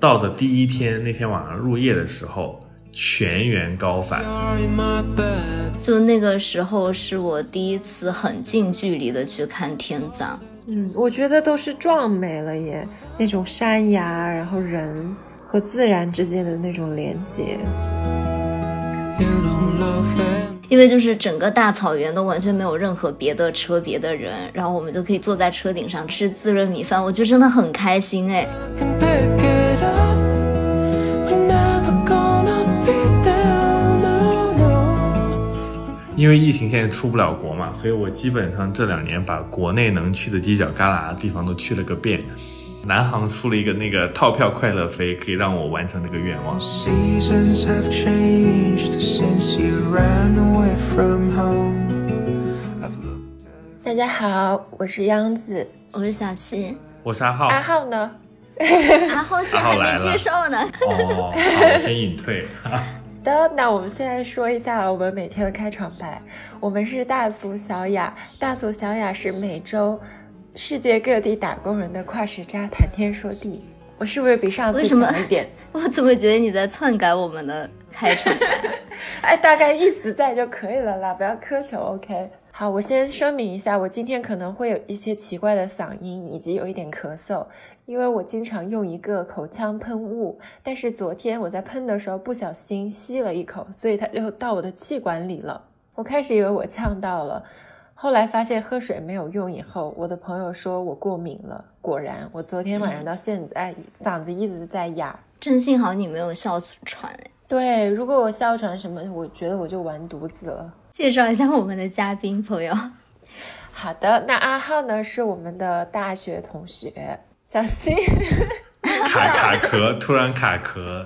到的第一天，那天晚上入夜的时候，全员高反。就那个时候是我第一次很近距离的去看天葬。嗯，我觉得都是壮美了耶，那种山崖，然后人和自然之间的那种连接。因为就是整个大草原都完全没有任何别的车、别的人，然后我们就可以坐在车顶上吃自热米饭，我就真的很开心哎。因为疫情现在出不了国嘛，所以我基本上这两年把国内能去的犄角旮旯的地方都去了个遍。南航出了一个那个套票快乐飞，可以让我完成这个愿望。大家好，我是央子，我是小溪，我是阿浩。阿浩呢？阿浩先还没接受呢。哦，我，先隐退。的，那我们现在说一下我们每天的开场白。我们是大俗小雅，大俗小雅是每周世界各地打工人的跨时差谈天说地。我是不是比上次强一点？我怎么觉得你在篡改我们的开场白？哎，大概意思在就可以了啦，不要苛求。OK，好，我先声明一下，我今天可能会有一些奇怪的嗓音，以及有一点咳嗽。因为我经常用一个口腔喷雾，但是昨天我在喷的时候不小心吸了一口，所以它就到我的气管里了。我开始以为我呛到了，后来发现喝水没有用。以后我的朋友说我过敏了，果然，我昨天晚上到现在嗓子一直在哑。真幸好你没有哮喘哎。对，如果我哮喘什么，我觉得我就完犊子了。介绍一下我们的嘉宾朋友。好的，那阿浩呢是我们的大学同学。小心，卡卡壳，突然卡壳，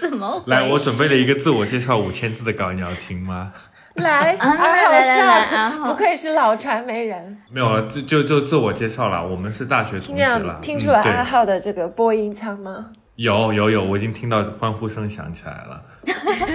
怎么？来，我准备了一个自我介绍五千字的稿，你要听吗？来，阿来不愧是老传媒人。没有，就就就自我介绍了，我们是大学同学了。听出来阿浩的这个播音腔吗？有有有，我已经听到欢呼声响起来了。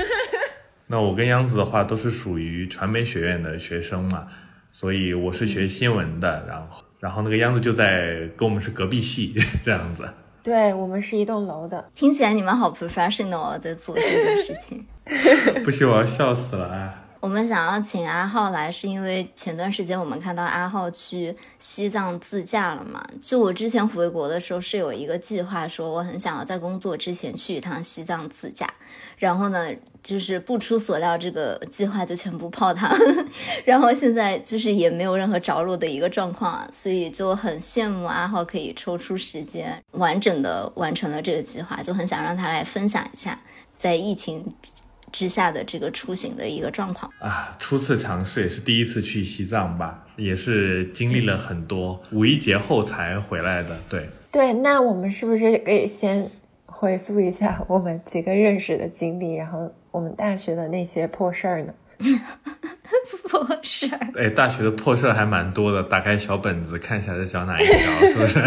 那我跟央子的话都是属于传媒学院的学生嘛，所以我是学新闻的，然后。然后那个央子就在跟我们是隔壁系 这样子，对我们是一栋楼的。听起来你们好 professional 在做这件事情，不行我要笑死了啊！我们想要请阿浩来，是因为前段时间我们看到阿浩去西藏自驾了嘛？就我之前回国的时候是有一个计划，说我很想要在工作之前去一趟西藏自驾。然后呢，就是不出所料，这个计划就全部泡汤。然后现在就是也没有任何着落的一个状况，所以就很羡慕阿浩可以抽出时间完整的完成了这个计划，就很想让他来分享一下在疫情。之下的这个出行的一个状况啊，初次尝试也是第一次去西藏吧，也是经历了很多，五一节后才回来的。对对，那我们是不是可以先回溯一下我们几个认识的经历，然后我们大学的那些破事儿呢？破事儿？哎，大学的破事儿还蛮多的，打开小本子看一下在找哪一条，是不是？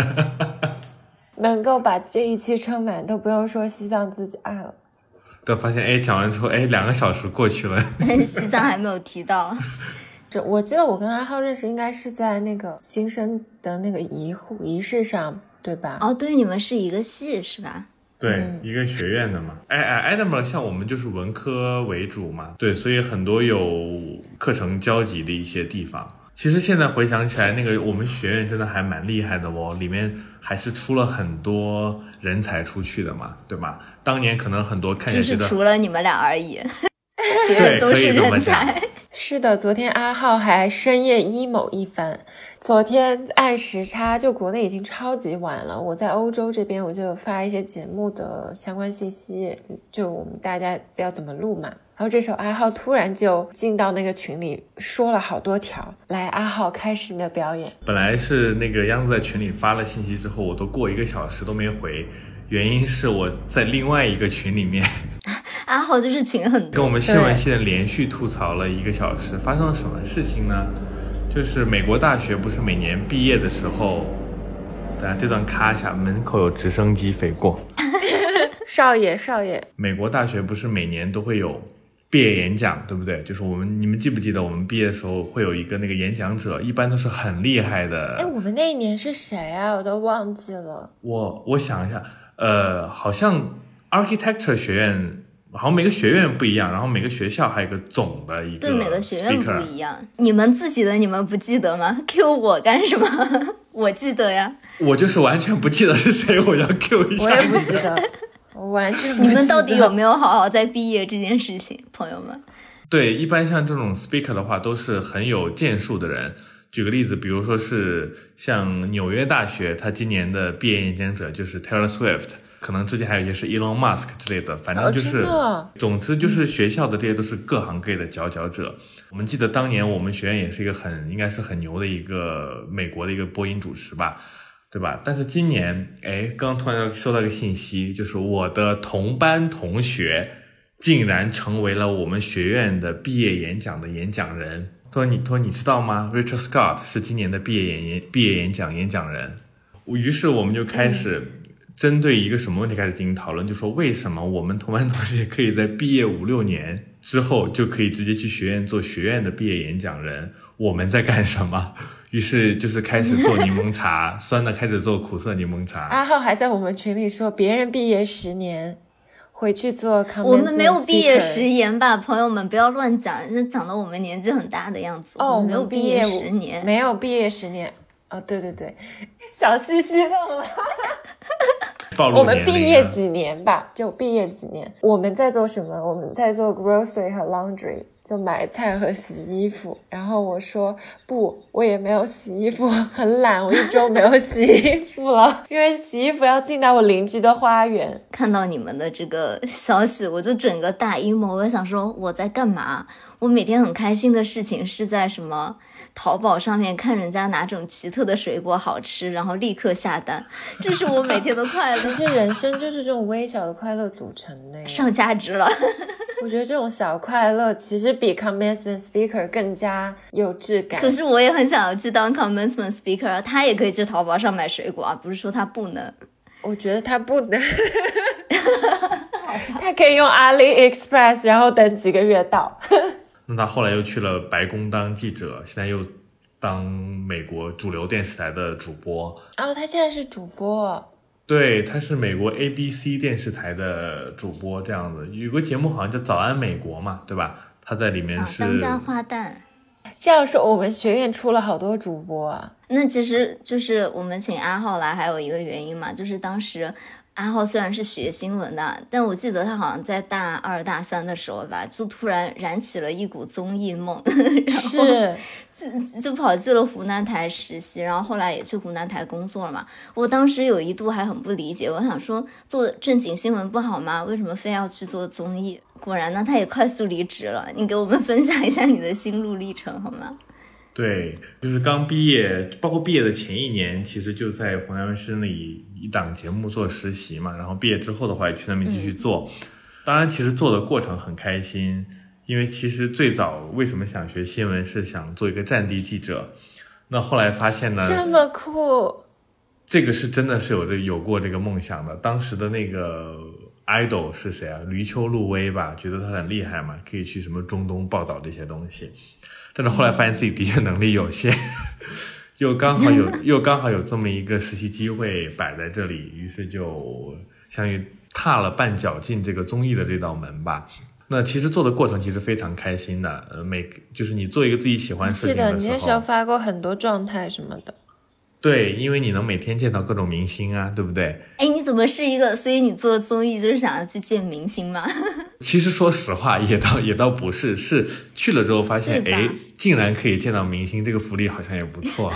能够把这一期撑满，都不用说西藏自己爱了。都发现哎，讲完之后哎，两个小时过去了，西藏还没有提到。这我记得我跟阿浩认识应该是在那个新生的那个仪仪式上，对吧？哦，对，你们是一个系是吧？对，一个学院的嘛。哎哎，Adam 像我们就是文科为主嘛，对，所以很多有课程交集的一些地方。其实现在回想起来，那个我们学院真的还蛮厉害的哦，里面还是出了很多人才出去的嘛，对吧？当年可能很多看就是除了你们俩而已，别人都是人才。是的，昨天阿浩还深夜 emo 一番。昨天按时差，就国内已经超级晚了。我在欧洲这边，我就发一些节目的相关信息，就我们大家要怎么录嘛。然后这时候阿浩突然就进到那个群里，说了好多条。来，阿浩开始你的表演。本来是那个央子在群里发了信息之后，我都过一个小时都没回。原因是我在另外一个群里面，阿浩就是群很多，跟我们新闻系的连续吐槽了一个小时。发生了什么事情呢？就是美国大学不是每年毕业的时候，大家这段咔一下，门口有直升机飞过。少爷，少爷，美国大学不是每年都会有毕业演讲，对不对？就是我们，你们记不记得我们毕业的时候会有一个那个演讲者，一般都是很厉害的。哎，我们那一年是谁啊？我都忘记了。我我想一下，呃，好像 architecture 学院，好像每个学院不一样，然后每个学校还有一个总的一个对，每个学院不一样。你们自己的你们不记得吗？Q 我干什么？我记得呀。我就是完全不记得是谁，我要 Q 一下。我也不记得，我完全不你记得。们到底有没有好好在毕业这件事情，朋友们？对，一般像这种 speaker 的话，都是很有建树的人。举个例子，比如说是像纽约大学，他今年的毕业演讲者就是 Taylor Swift，可能之前还有一些是 Elon Musk 之类的，反正就哦是，总之就是学校的这些都是各行各业的佼佼者。我们记得当年我们学院也是一个很应该是很牛的一个美国的一个播音主持吧，对吧？但是今年，哎，刚突然收到一个信息，就是我的同班同学竟然成为了我们学院的毕业演讲的演讲人。他说你，他说你知道吗？Richard Scott 是今年的毕业演演毕业演讲演讲人。于是我们就开始针对一个什么问题开始进行讨论，就说为什么我们同班同学可以在毕业五六年之后就可以直接去学院做学院的毕业演讲人？我们在干什么？于是就是开始做柠檬茶，酸的开始做苦涩柠檬茶。阿浩还在我们群里说，别人毕业十年，回去做我们没有毕业十年吧，朋友们不要乱讲，就讲的我们年纪很大的样子。哦，没有毕业十年。没有毕业十年。哦，对对对，小西激动了。我们毕业几年吧，就毕业几年。我们在做什么？我们在做 grocery 和 laundry，就买菜和洗衣服。然后我说不，我也没有洗衣服，很懒，我一周没有洗衣服了，因为洗衣服要进到我邻居的花园。看到你们的这个消息，我就整个大 emo。我想说我在干嘛？我每天很开心的事情是在什么淘宝上面看人家哪种奇特的水果好吃，然后立刻下单，这是我每天的快乐，其实人生就是这种微小的快乐组成的呀。上价值了。我觉得这种小快乐其实比 commencement speaker 更加有质感。可是我也很想要去当 commencement speaker，啊他也可以去淘宝上买水果啊，不是说他不能。我觉得他不能，他可以用 AliExpress，然后等几个月到。那他后来又去了白宫当记者，现在又当美国主流电视台的主播。哦，他现在是主播。对，他是美国 ABC 电视台的主播，这样子有个节目好像叫《早安美国》嘛，对吧？他在里面啊，是、当家花旦。这样说，我们学院出了好多主播啊。那其实就是我们请阿浩来，还有一个原因嘛，就是当时阿浩虽然是学新闻的，但我记得他好像在大二、大三的时候吧，就突然燃起了一股综艺梦，然后，就就跑去了湖南台实习，然后后来也去湖南台工作了嘛。我当时有一度还很不理解，我想说做正经新闻不好吗？为什么非要去做综艺？果然呢，他也快速离职了。你给我们分享一下你的心路历程好吗？对，就是刚毕业，包括毕业的前一年，其实就在湖南卫视那里一档节目做实习嘛。然后毕业之后的话，也去那边继续做。当然，其实做的过程很开心，因为其实最早为什么想学新闻，是想做一个战地记者。那后来发现呢，这么酷。这个是真的是有这有过这个梦想的。当时的那个 idol 是谁啊？闾丘露薇吧，觉得他很厉害嘛，可以去什么中东报道这些东西。但是后来发现自己的确能力有限，又刚好有 又刚好有这么一个实习机会摆在这里，于是就相当于踏了半脚进这个综艺的这道门吧。那其实做的过程其实非常开心的，呃，每就是你做一个自己喜欢的事记得情的时候，你那时候发过很多状态什么的。对，因为你能每天见到各种明星啊，对不对？哎，你怎么是一个？所以你做综艺就是想要去见明星吗？其实说实话，也倒也倒不是，是去了之后发现，哎，竟然可以见到明星，这个福利好像也不错，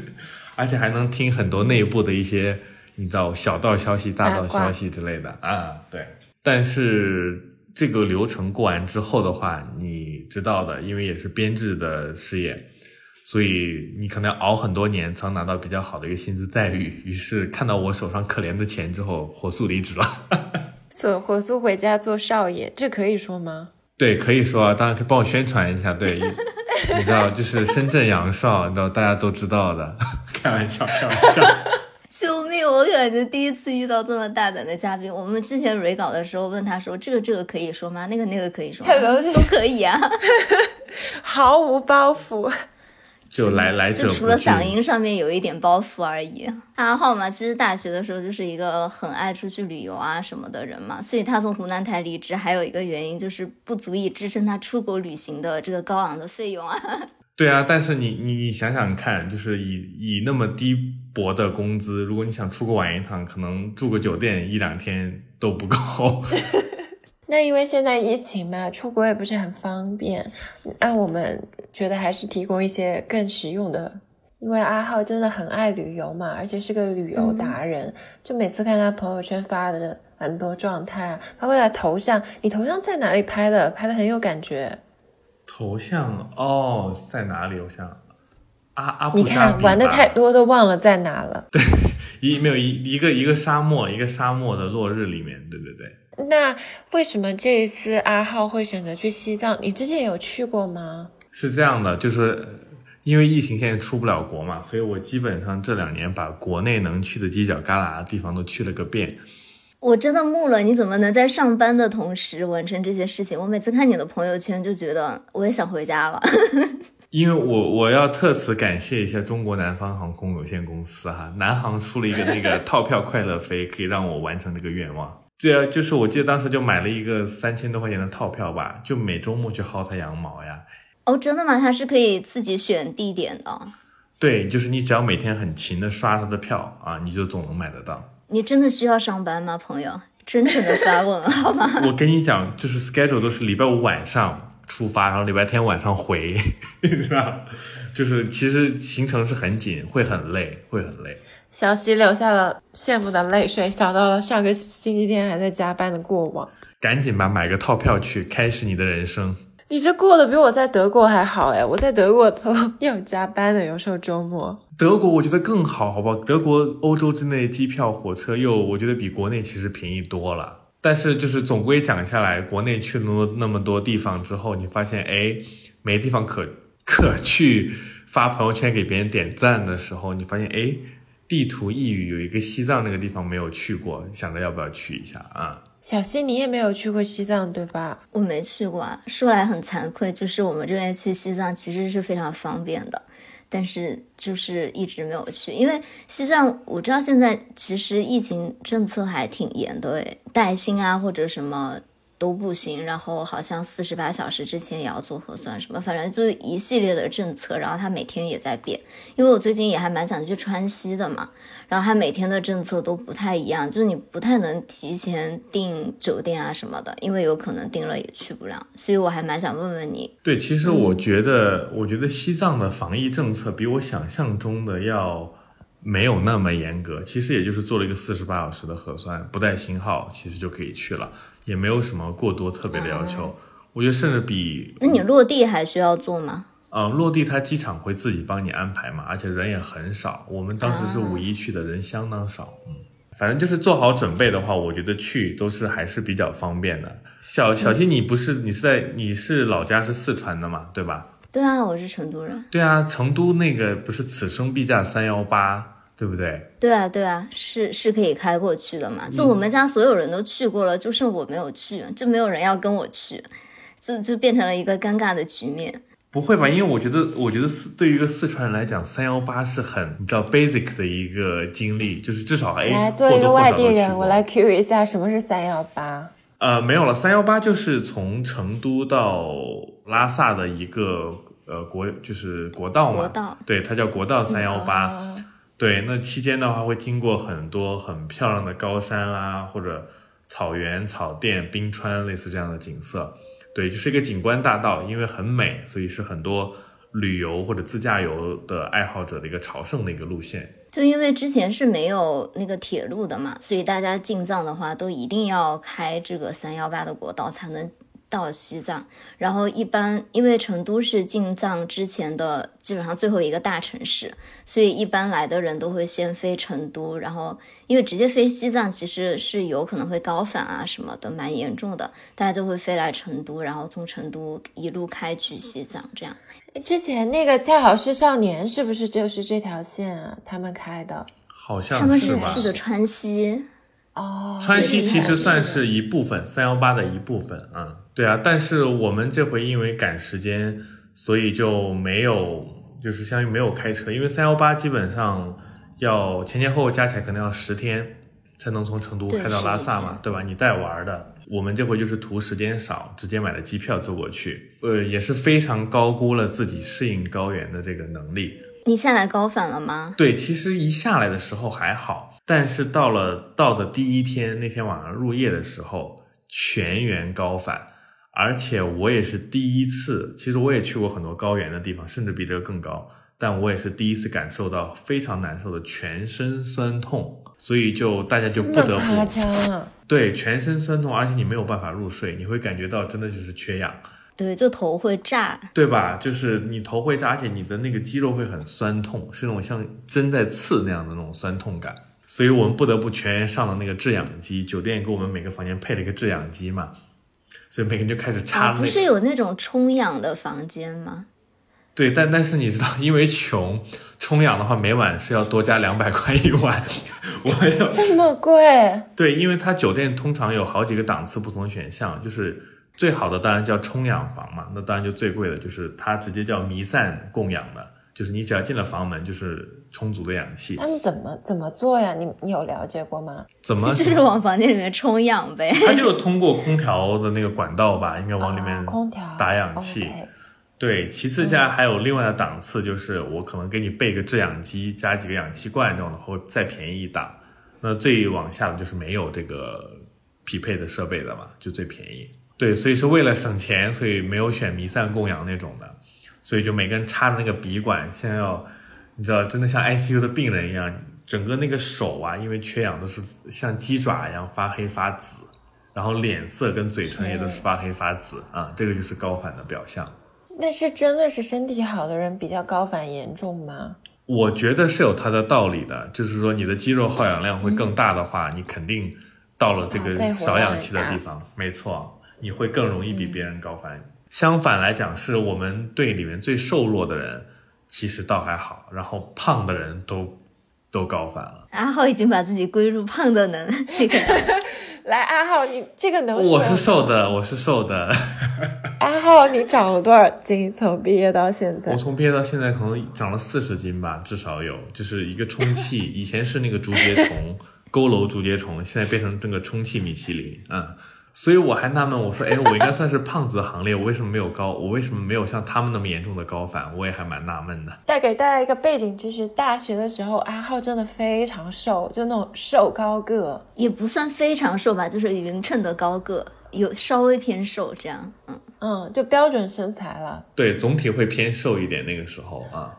而且还能听很多内部的一些，你知道小道消息、大道消息之类的啊。对，但是这个流程过完之后的话，你知道的，因为也是编制的事业。所以你可能要熬很多年才能拿到比较好的一个薪资待遇，于是看到我手上可怜的钱之后，火速离职了。走火速回家做少爷，这可以说吗？对，可以说啊，当然可以帮我宣传一下。对，你知道，就是深圳杨少，你知道大家都知道的。开玩笑，开玩笑。救命！我感觉第一次遇到这么大胆的嘉宾。我们之前 re 稿的时候问他说：“这个这个可以说吗？那个那个可以说吗？都可以啊，毫无包袱。”就来来者就除了嗓音上面有一点包袱而已。阿浩嘛，其实大学的时候就是一个很爱出去旅游啊什么的人嘛，所以他从湖南台离职，还有一个原因就是不足以支撑他出国旅行的这个高昂的费用啊。对啊，但是你你你想想看，就是以以那么低薄的工资，如果你想出国玩一趟，可能住个酒店一两天都不够。那因为现在疫情嘛，出国也不是很方便。那我们觉得还是提供一些更实用的。因为阿浩真的很爱旅游嘛，而且是个旅游达人。就每次看他朋友圈发的很多状态啊，包括他头像，你头像在哪里拍的？拍的很有感觉。头像哦，在哪里？我想阿阿你看玩的太多都忘了在哪了。对，一没有一一个一个沙漠，一个沙漠的落日里面，对对对。那为什么这一次阿浩会选择去西藏？你之前有去过吗？是这样的，就是因为疫情现在出不了国嘛，所以我基本上这两年把国内能去的犄角旮旯的地方都去了个遍。我真的木了，你怎么能在上班的同时完成这些事情？我每次看你的朋友圈就觉得我也想回家了。因为我我要特此感谢一下中国南方航空有限公司哈，南航出了一个那个套票快乐飞，可以让我完成这个愿望。对啊，就是我记得当时就买了一个三千多块钱的套票吧，就每周末去薅它羊毛呀。哦，真的吗？它是可以自己选地点的。对，就是你只要每天很勤的刷他的票啊，你就总能买得到。你真的需要上班吗，朋友？真诚的发问好吗？我跟你讲，就是 schedule 都是礼拜五晚上出发，然后礼拜天晚上回，是吧？就是其实行程是很紧，会很累，会很累。小西流下了羡慕的泪水，想到了上个星期天还在加班的过往。赶紧吧，买个套票去，开始你的人生。你这过得比我在德国还好哎！我在德国都 要加班的，有时候周末。德国我觉得更好，好不好？德国欧洲之内机票、火车又我觉得比国内其实便宜多了。但是就是总归讲下来，国内去了那么多地方之后，你发现哎，没地方可可去发朋友圈给别人点赞的时候，你发现哎。地图一语有一个西藏那个地方没有去过，想着要不要去一下啊？小溪，你也没有去过西藏对吧？我没去过，说来很惭愧，就是我们这边去西藏其实是非常方便的，但是就是一直没有去，因为西藏我知道现在其实疫情政策还挺严的，带薪啊或者什么。都不行，然后好像四十八小时之前也要做核酸什么，反正就一系列的政策，然后他每天也在变。因为我最近也还蛮想去川西的嘛，然后他每天的政策都不太一样，就是你不太能提前订酒店啊什么的，因为有可能订了也去不了。所以我还蛮想问问你。对，其实我觉得，我觉得西藏的防疫政策比我想象中的要没有那么严格。其实也就是做了一个四十八小时的核酸，不带星号，其实就可以去了。也没有什么过多特别的要求，我觉得甚至比……那你落地还需要做吗？嗯，落地他机场会自己帮你安排嘛，而且人也很少。我们当时是五一去的，人相当少。嗯，反正就是做好准备的话，我觉得去都是还是比较方便的。小小七，你不是你是在你是老家是四川的嘛，对吧？对啊，我是成都人。对啊，成都那个不是此生必驾三幺八。对不对？对啊，对啊，是是可以开过去的嘛？就我们家所有人都去过了，就剩我没有去，就没有人要跟我去，就就变成了一个尴尬的局面。不会吧？因为我觉得，我觉得四对于一个四川人来讲，三幺八是很你知道 basic 的一个经历，就是至少哎，来做一个外地人，我来 Q 一下，什么是三幺八？呃，没有了，三幺八就是从成都到拉萨的一个呃国，就是国道嘛。国道。对，它叫国道三幺八。对，那期间的话会经过很多很漂亮的高山啊，或者草原、草甸、冰川，类似这样的景色。对，就是一个景观大道，因为很美，所以是很多旅游或者自驾游的爱好者的一个朝圣的一个路线。就因为之前是没有那个铁路的嘛，所以大家进藏的话都一定要开这个三幺八的国道才能。到西藏，然后一般因为成都是进藏之前的基本上最后一个大城市，所以一般来的人都会先飞成都，然后因为直接飞西藏其实是有可能会高反啊什么的，蛮严重的，大家就会飞来成都，然后从成都一路开去西藏。这样，之前那个恰好是少年是不是就是这条线啊？他们开的。好他们像是吧？是去的川西，哦，川西其实算是是一部分，三幺八的一部分，啊，对啊。但是我们这回因为赶时间，所以就没有，就是相当于没有开车，因为三幺八基本上要前前后后加起来可能要十天才能从成都开到拉萨，嘛对吧？你带娃儿的，我们这回就是图时间少，直接买了机票坐过去，呃，也是非常高估了自己适应高原的这个能力。你下来高反了吗？对，其实一下来的时候还好，但是到了到的第一天那天晚上入夜的时候，全员高反，而且我也是第一次，其实我也去过很多高原的地方，甚至比这个更高，但我也是第一次感受到非常难受的全身酸痛，所以就大家就不得不！对全身酸痛，而且你没有办法入睡，你会感觉到真的就是缺氧。对，就头会炸。对吧？就是你头会炸，而且你的那个肌肉会很酸痛，是那种像针在刺那样的那种酸痛感。所以我们不得不全员上了那个制氧机，酒店给我们每个房间配了一个制氧机嘛，所以每个人就开始插啊，那个。不是有那种充氧的房间吗？对，但但是你知道，因为穷，充氧的话每晚是要多加两百块一晚。我有这么贵，对，因为它酒店通常有好几个档次不同的选项，就是最好的当然叫充氧房嘛，那当然就最贵的就是它直接叫弥散供氧的，就是你只要进了房门就是充足的氧气。他们怎么怎么做呀？你你有了解过吗？怎么？就是往房间里面充氧呗。它就是通过空调的那个管道吧，应该往里面哦空调打氧气。对，其次下来还有另外的档次，就是我可能给你备个制氧机，加几个氧气罐这种的，会再便宜一档。那最往下的就是没有这个匹配的设备的嘛，就最便宜。对，所以是为了省钱，所以没有选弥散供氧那种的，所以就每个人插的那个鼻管，现在要你知道，真的像 ICU 的病人一样，整个那个手啊，因为缺氧都是像鸡爪一样发黑发紫，然后脸色跟嘴唇也都是发黑发紫啊，这个就是高反的表象。那是真的是身体好的人比较高反严重吗？我觉得是有它的道理的，就是说你的肌肉耗氧量会更大的话，你肯定到了这个少氧气的地方，没错，你会更容易比别人高反。相反来讲，是我们队里面最瘦弱的人，其实倒还好，然后胖的人都都高反了。阿浩已经把自己归入胖的能那个 来，阿浩，你这个能我是瘦的，我是瘦的。阿浩，你长了多少斤？从毕业到现在我？从毕业到现在可能长了四十斤吧，至少有，就是一个充气。以前是那个竹节虫，佝偻竹节虫，现在变成这个充气米其林，嗯。所以我还纳闷，我说，哎，我应该算是胖子的行列，我为什么没有高？我为什么没有像他们那么严重的高反？我也还蛮纳闷的。再给大家一个背景就是：大学的时候，阿浩真的非常瘦，就那种瘦高个。也不算非常瘦吧，就是匀称的高个，有稍微偏瘦这样。嗯，嗯，就标准身材了。对，总体会偏瘦一点，那个时候啊。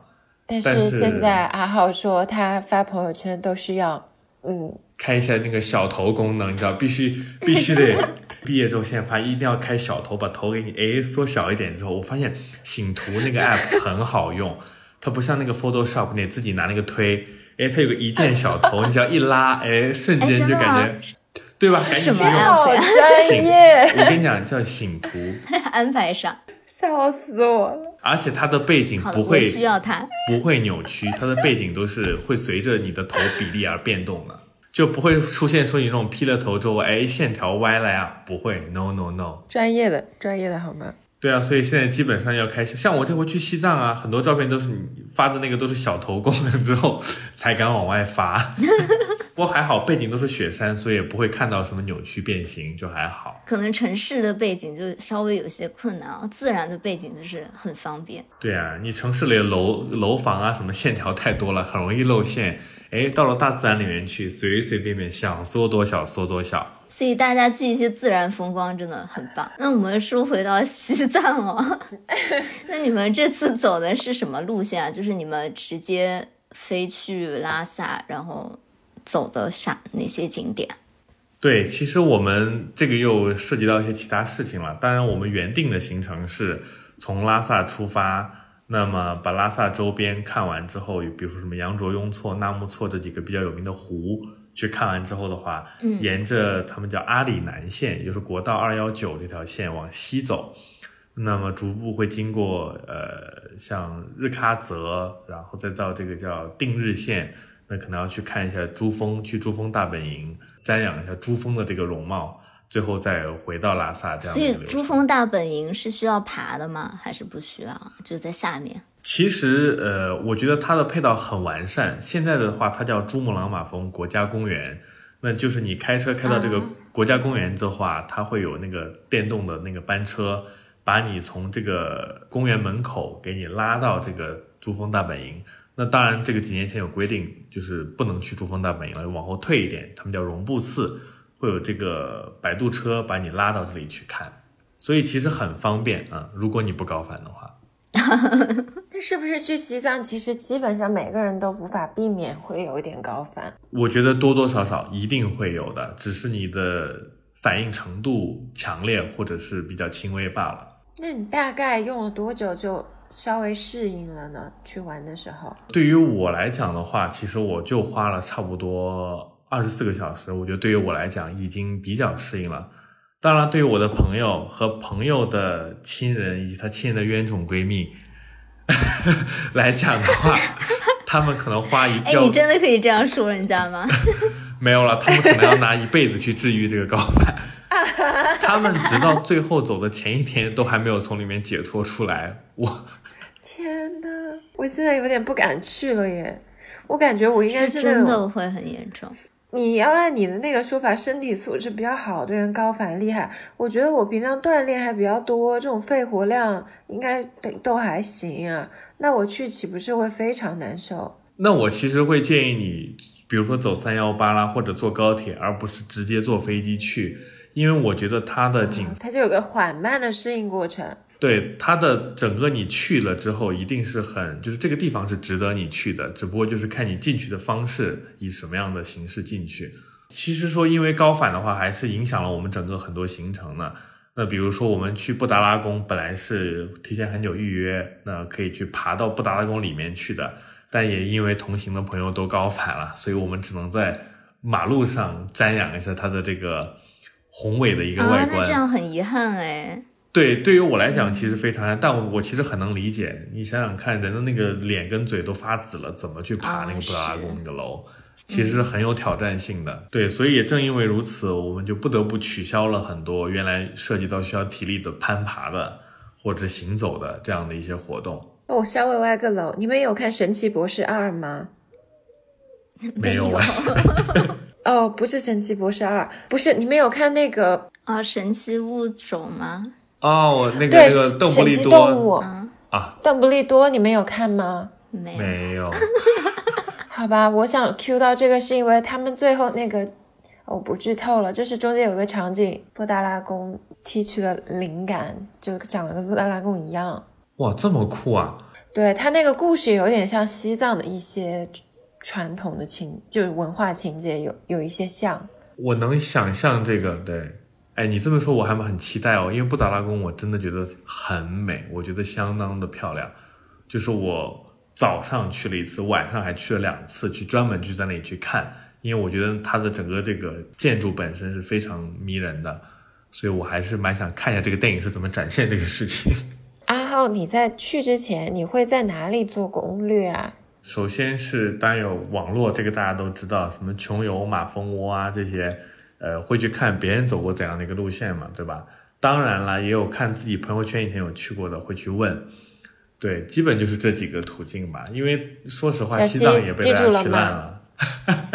但是现在阿浩说他发朋友圈都是要，嗯，开一下那个小头功能，你知道，必须 必须得毕业之后，现在发现一定要开小头，把头给你哎缩小一点之后，我发现醒图那个 app 很好用，它不像那个 Photoshop，你自己拿那个推，哎，它有个一键小头，你只要一拉，哎，瞬间就感觉，对吧？赶紧什么去用好呀专醒，业，我跟你讲叫醒图，安排上。笑死我了。而且它的背景，不会我需要它。不会扭曲，它的背景都是会随着你的头比例而变动的，就不会出现说你那种劈了头之后，哎，线条歪了呀，不会，no no no。专业的，专业的好吗？对啊，所以现在基本上要开始，像我这回去西藏啊，很多照片都是你发的那个都是小头功能之后才敢往外发。不过还好背景都是雪山，所以也不会看到什么扭曲变形，就还好。可能城市的背景就稍微有些困难啊，自然的背景就是很方便。对啊，你城市里的楼楼房啊，什么线条太多了，很容易露馅。哎，到了大自然里面去，随随便便想缩多小缩多小。所以大家去一些自然风光真的很棒。那我们说回到西藏哦，那你们这次走的是什么路线啊？就是你们直接飞去拉萨，然后走的上哪些景点？对，其实我们这个又涉及到一些其他事情了。当然，我们原定的行程是从拉萨出发，那么把拉萨周边看完之后，比如说什么羊卓雍措、纳木错这几个比较有名的湖，去看完之后的话，嗯沿着他们叫阿里南线，也就是国道二幺九这条线往西走，那么逐步会经过呃像日喀则，然后再到这个叫定日线，那可能要去看一下珠峰，去珠峰大本营瞻仰一下珠峰的这个容貌，最后再回到拉萨这样的所以。珠峰大本营是需要爬的吗？还是不需要？就在下面。其实，呃，我觉得它的配套很完善。现在的话，它叫珠穆朗玛峰国家公园，那就是你开车开到这个啊国家公园的话，它会有那个电动的那个班车，把你从这个公园门口给你拉到这个珠峰大本营。那当然，这个几年前有规定，就是不能去珠峰大本营了，往后退一点，他们叫绒布寺，会有这个摆渡车把你拉到这里去看，所以其实很方便啊。如果你不高反的话。那是不是去西藏，其实基本上每个人都无法避免会有一点高反？我觉得多多少少一定会有的，只是你的反应程度强烈或者是比较轻微罢了。那你大概用了多久就稍微适应了呢？去玩的时候，对于我来讲的话，其实我就花了差不多二十四个小时，我觉得对于我来讲已经比较适应了。当然，对于我的朋友和朋友的亲人以及他亲人的冤种闺蜜 来讲的话，他们可能花一哎，你真的可以这样说人家吗？没有了，他们可能要拿一辈子去治愈这个高反。他们直到最后走的前一天都还没有从里面解脱出来。我天呐，我现在有点不敢去了耶！我感觉我应该是真的会很严重。你要按你的那个说法，身体素质比较好的人高反厉害。我觉得我平常锻炼还比较多，这种肺活量应该都都还行啊。那我去岂不是会非常难受？那我其实会建议你，比如说走三幺八啦，或者坐高铁，而不是直接坐飞机去，因为我觉得它的景它就有个缓慢的适应过程。对它的整个你去了之后，一定是很就是这个地方是值得你去的，只不过就是看你进去的方式，以什么样的形式进去。其实说因为高反的话，还是影响了我们整个很多行程呢。那比如说我们去布达拉宫，本来是提前很久预约，那可以去爬到布达拉宫里面去的，但也因为同行的朋友都高反了，所以我们只能在马路上瞻仰一下它的这个宏伟的一个外观啊，观。那这样很遗憾哎。对，对于我来讲，其实非常难，但我我其实很能理解。你想想看，人的那个脸跟嘴都发紫了，怎么去爬那个啊布达拉是宫那个楼？其实是很有挑战性的。对，所以也正因为如此，我们就不得不取消了很多原来涉及到需要体力的攀爬的或者行走的这样的一些活动。我稍微歪个楼，你们有看《神奇博士二》吗？没有有啊，哦，不是《神奇博士二》，不是你们有看那个啊，神奇物种吗？哦，我那个对那个邓布利神奇动多物啊，啊，邓布利多，你们有看吗？没有。没有。好吧，我想 Q 到这个是因为他们最后那个，我不剧透了，就是中间有个场景，布达拉宫提取的灵感，就长得跟布达拉宫一样。哇，这么酷啊！对他那个故事有点像西藏的一些传统的情，就是文化情节有有一些像。我能想象这个，对，哎，你这么说，我还很期待哦，因为布达拉宫我真的觉得很美，我觉得相当的漂亮。就是我早上去了一次，晚上还去了两次，去专门去在那里去看，因为我觉得它的整个这个建筑本身是非常迷人的，所以我还是蛮想看一下这个电影是怎么展现这个事情。阿浩，你在去之前，你会在哪里做攻略啊？首先是当然有网络，这个大家都知道，什么穷游、马蜂窝啊这些，呃，会去看别人走过怎样的一个路线嘛，对吧？当然了，也有看自己朋友圈以前有去过的，会去问。对，基本就是这几个途径吧。因为说实话，西西藏也被记大家去烂了。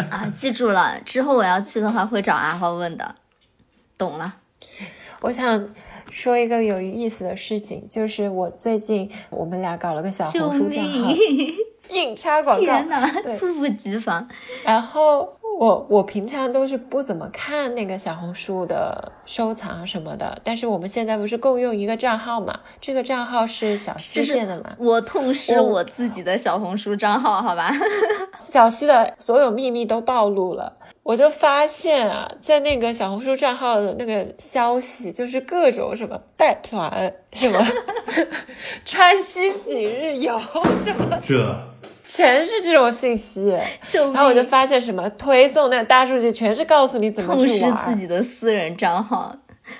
啊，记住了，之后我要去的话会找阿浩问的，懂了。我想说一个有意思的事情，就是我最近我们俩搞了个小救红书账号，命！硬插广告天。哪，猝不及防。然后我我平常都是不怎么看那个小红书的收藏什么的，但是我们现在不是共用一个账号嘛？这个账号是小西就是建的嘛？我痛失我我自己的小红书账号，好吧？小西的所有秘密都暴露了。我就发现啊，在那个小红书账号的那个消息，就是各种什么带团，什么 川西几日游，什么这全是这种信息。然后我就发现什么推送那大数据，全是告诉你怎么去玩。自己的私人账号，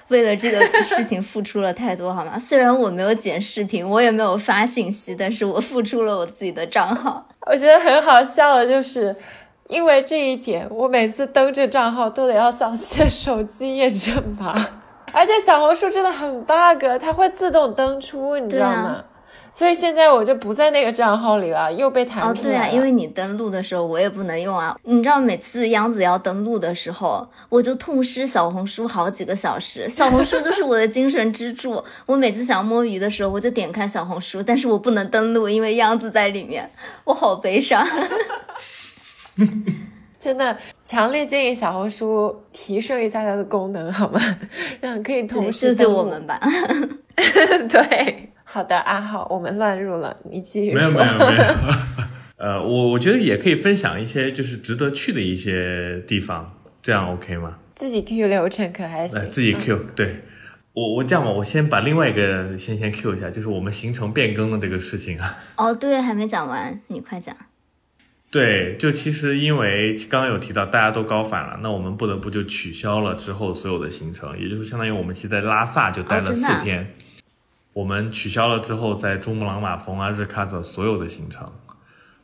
为了这个事情付出了太多，好吗？虽然我没有剪视频，我也没有发信息，但是我付出了我自己的账号。我觉得很好笑的就是，因为这一点，我每次登这账号都得要小西的手机验证码，而且小红书真的很 bug，它会自动登出，你知道吗？所以现在我就不在那个账号里了，又被弹哦，出来了。对啊，因为你登录的时候我也不能用啊。你知道每次央子要登录的时候，我就痛失小红书好几个小时。小红书就是我的精神支柱。我每次想要摸鱼的时候，我就点开小红书，但是我不能登录，因为央子在里面，我好悲伤。真的强烈建议小红书提升一下它的功能，好吗？让可以同，时救救我们吧。对，好的，阿浩，我们乱入了，你继续没有说。没有没有。呃，我我觉得也可以分享一些就是值得去的一些地方，这样 OK 吗？自己 Q 流程可还行？来自己 Q，、对我我这样吧，我先把另外一个先先 Q 一下，就是我们行程变更的这个事情啊。哦，对，还没讲完，你快讲。对，就其实因为刚刚有提到大家都高反了，那我们不得不就取消了之后所有的行程，也就是相当于我们其实在拉萨就待了四天，我们取消了之后，在珠穆朗玛峰啊、日喀则所有的行程，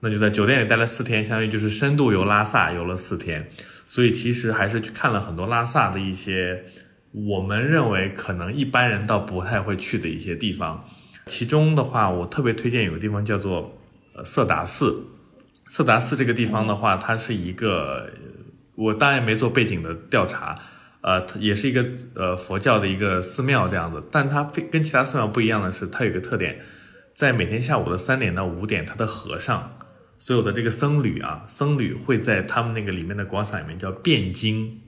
那就在酒店里待了四天，相当于就是深度游拉萨游了四天，所以其实还是去看了很多拉萨的一些我们认为可能一般人倒不太会去的一些地方，其中的话，我特别推荐有个地方叫做呃色达寺。色达寺这个地方的话，它是一个，我当然没做背景的调查，呃，它也是一个呃佛教的一个寺庙这样子，但它非跟其他寺庙不一样的是，它有一个特点，在每天下午的三点到五点，它的和尚，所有的这个僧侣啊，僧侣会在他们那个里面的广场里面叫辩经，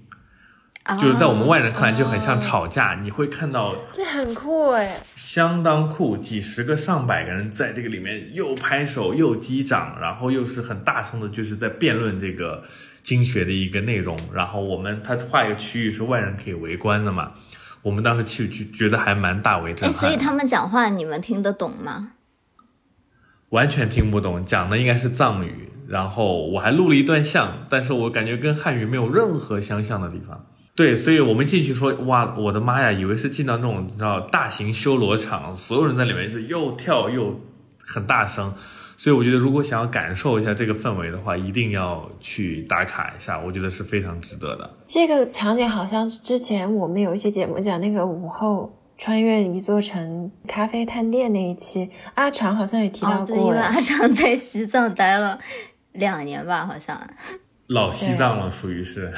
就是在我们外人看来就很像吵架，你会看到这很酷哎，相当酷，几十个、上百个人在这个里面又拍手又击掌，然后又是很大声的，就是在辩论这个经学的一个内容。然后我们他画一个区域是外人可以围观的嘛，我们当时去就觉得还蛮大为震哎，撼的。所以他们讲话你们听得懂吗？完全听不懂，讲的应该是藏语。然后我还录了一段像，但是我感觉跟汉语没有任何相像的地方。对，所以我们进去说，哇，我的妈呀，以为是进到那种你知道大型修罗场，所有人在里面是又跳又很大声。所以我觉得，如果想要感受一下这个氛围的话，一定要去打卡一下，我觉得是非常值得的。这个场景好像是之前我们有一期节目讲那个午后穿越一座城咖啡探店那一期，阿长好像也提到哦，对，因过阿长在西藏待了两年吧，好像。老西藏了，属于是。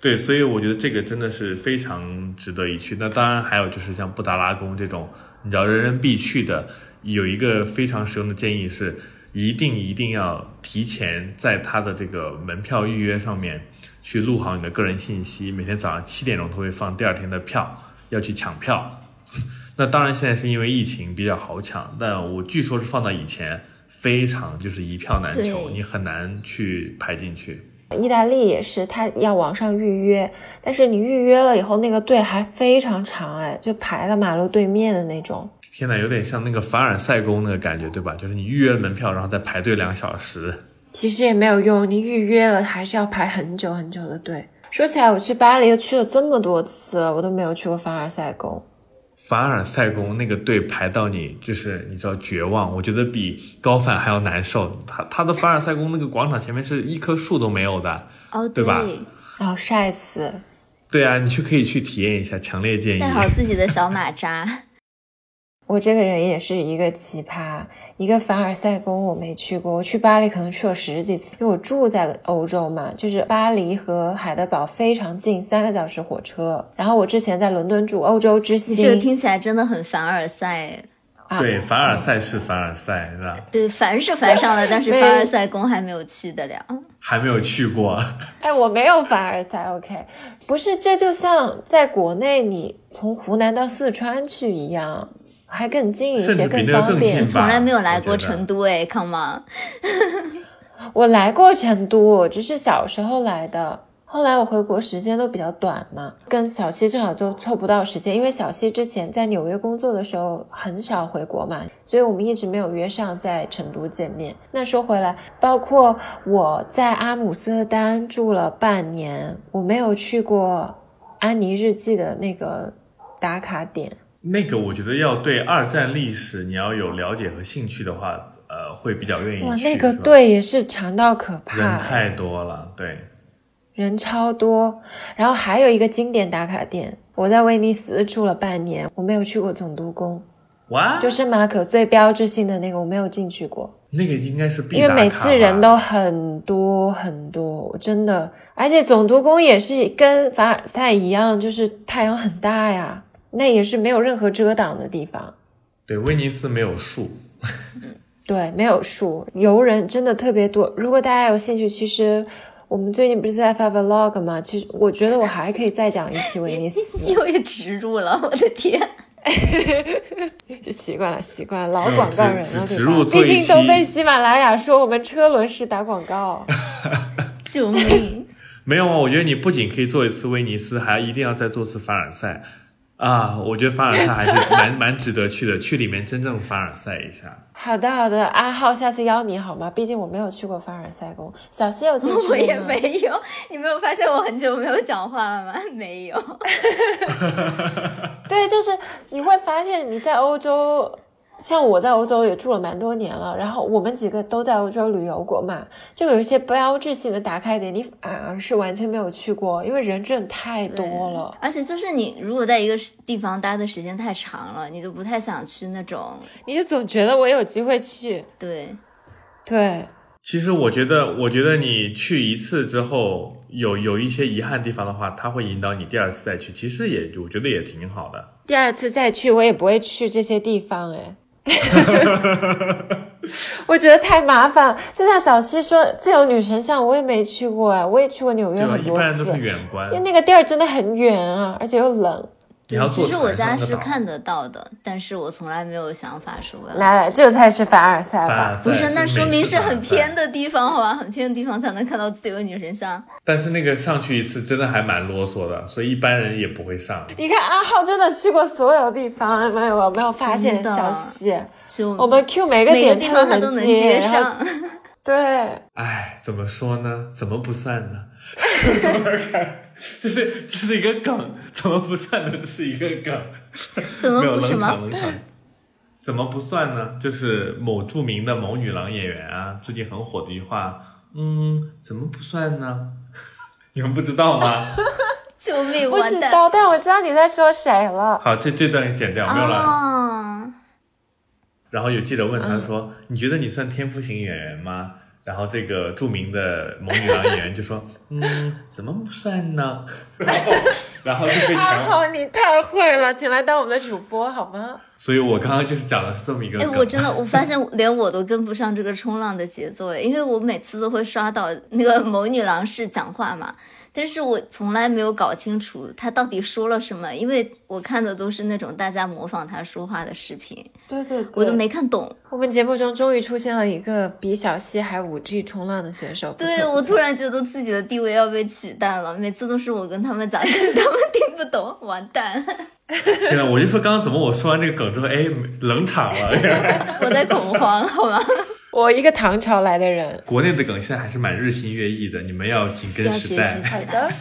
对，所以我觉得这个真的是非常值得一去。那当然还有就是像布达拉宫这种，你知道人人必去的，有一个非常实用的建议是，一定一定要提前在他的这个门票预约上面去录好你的个人信息。每天早上七点钟都会放第二天的票，要去抢票。那当然现在是因为疫情比较好抢，但我据说是放到以前非常就是一票难求，你很难去排进去。意大利也是，他要网上预约，但是你预约了以后，那个队还非常长，哎，就排到马路对面的那种。天呐，有点像那个凡尔赛宫那个感觉，对吧？就是你预约了门票，然后再排队两小时。其实也没有用，你预约了还是要排很久很久的队。说起来，我去巴黎又去了这么多次了，我都没有去过凡尔赛宫。凡尔赛宫那个队排到你就是你知道绝望，我觉得比高反还要难受。他他的凡尔赛宫那个广场前面是一棵树都没有的。哦，对吧然后晒死，对啊，你去可以去体验一下，强烈建议带。好自己的小马扎。我这个人也是一个奇葩，一个凡尔赛宫我没去过，我去巴黎可能去了十几次，因为我住在欧洲嘛，就是巴黎和海德堡非常近，三个小时火车。然后我之前在伦敦住欧洲之星这个，听起来真的很凡尔赛。啊对，凡尔赛是凡尔赛，是吧？对，凡是凡上了，但是 对凡尔赛宫还没有去得了。还没有去过。哎，我没有凡尔赛，OK，不是，这就像在国内你从湖南到四川去一样，还更近一些，甚至比那个方便。从来没有来过成都哎，come on！我来过成都，只是小时候来的。后来我回国时间都比较短嘛，跟小西正好就凑不到时间，因为小西之前在纽约工作的时候很少回国嘛，所以我们一直没有约上在成都见面。那说回来，包括我在阿姆斯特丹住了半年，我没有去过安妮日记的那个打卡点。那个我觉得要对二战历史你要有了解和兴趣的话，呃，会比较愿意去。哇，那个队也是长到可怕，人太多了，对。人超多。然后还有一个经典打卡店，我在威尼斯住了半年，我没有去过总督宫，哇，就圣马可最标志性的那个，我没有进去过。那个应该是必因为每次人都很多很多，我真的，而且总督宫也是跟凡尔赛一样，就是太阳很大呀，那也是没有任何遮挡的地方，对威尼斯没有树，对，没有树，游人真的特别多。如果大家有兴趣，其实我们最近不是在发 vlog 吗？其实我觉得我还可以再讲一期威尼斯，又一植入了，我的天！习惯了，习惯了，老广告人了，植入对吧？毕竟都被喜马拉雅说我们车轮式打广告。救命！没有啊。我觉得你不仅可以做一次威尼斯，还一定要再做次凡尔赛啊！我觉得凡尔赛还是蛮蛮值得去的，去里面真正凡尔赛一下。好的，好的，阿浩，下次邀你好吗？毕竟我没有去过凡尔赛宫，小西有进去 我也吗没有，你没有发现我很久没有讲话了吗？没有。对，就是你会发现你在欧洲，像我在欧洲也住了蛮多年了，然后我们几个都在欧洲旅游过嘛，就有一些标志性的打卡点，你反而是完全没有去过，因为人真的太多了。而且就是你如果在一个地方待的时间太长了，你就不太想去那种你就总觉得我有机会去，对对，其实我觉得，我觉得你去一次之后，有有一些遗憾地方的话，他会引导你第二次再去。其实也，我觉得也挺好的。第二次再去我也不会去这些地方哎。我觉得太麻烦了，就像小溪说，自由女神像我也没去过啊，我也去过纽约？很多一般人都是次，远观因为，那个地儿真的很远啊，而且又冷。你要对，其实我家是看得到的，但是我从来没有想法说我要来来，这才是凡尔赛吧？赛不是，那说明是很偏的。地方，好吧？很偏的地方才能看到自由女神像。但是那个上去一次真的还蛮啰嗦的，所以一般人也不会上。你看阿浩真的去过所有地方，没有没有发现真的小西？就我们 Q 每个每个点地方他都能接上，对，哎，怎么说呢？怎么不算呢？这是这是一个梗，怎么不算呢？这是一个梗，怎么没有冷不什么？场冷场。怎么不算呢？就是某著名的某女郎演员啊，最近很火的一句话，嗯，怎么不算呢？你们不知道吗？救命！不！知道，但我知道你在说谁了。好，这这段剪掉，没有了。啊，然后有记者问他嗯说：“你觉得你算天赋型演员吗？”然后这个著名的某女郎演员就说：“嗯，怎么不算呢？” 然后，然后就被全，阿豪，你太会了，请来当我们的主播好吗？所以我刚刚就是讲的是这么一个哎，我真的我发现连我都跟不上这个冲浪的节奏哎，因为我每次都会刷到那个某女郎是讲话嘛，但是我从来没有搞清楚他到底说了什么，因为我看的都是那种大家模仿他说话的视频，对对对，我都没看懂。我们节目中终于出现了一个比小西还五 G 冲浪的选手。对我突然觉得自己的地位要被取代了，每次都是我跟他们讲，但他们听不懂，完蛋，天呐，我就说刚刚怎么我说完这个梗之后，哎，冷场了。我在恐慌，好吗？我一个唐朝来的人。国内的梗现在还是蛮日新月异的，你们要紧跟时代学习。起来。的，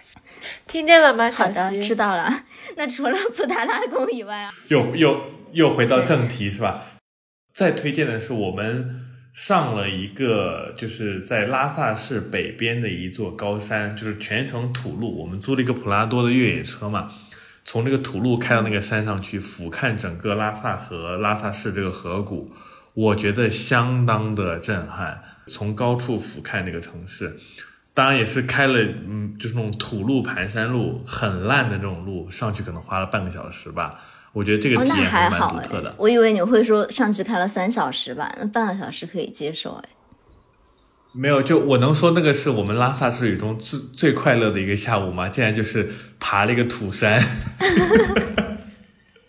听见了吗，小好的，知？道了。那除了布达拉宫以外啊，又又又回到正题是吧？再推荐的是我们上了一个就是在拉萨市北边的一座高山，就是全程土路。我们租了一个普拉多的越野车嘛，从这个土路开到那个山上去，俯瞰整个拉萨河、拉萨市这个河谷，我觉得相当的震撼。从高处俯瞰那个城市，当然也是开了，嗯，就是那种土路盘山路，很烂的那种路，上去可能花了半个小时吧。我觉得这个体验蛮独特的。，我以为你会说上去开了三小时吧，那半个小时可以接受哎。没有，就我能说那个是我们拉萨之旅中最最快乐的一个下午吗？竟然就是爬了一个土山。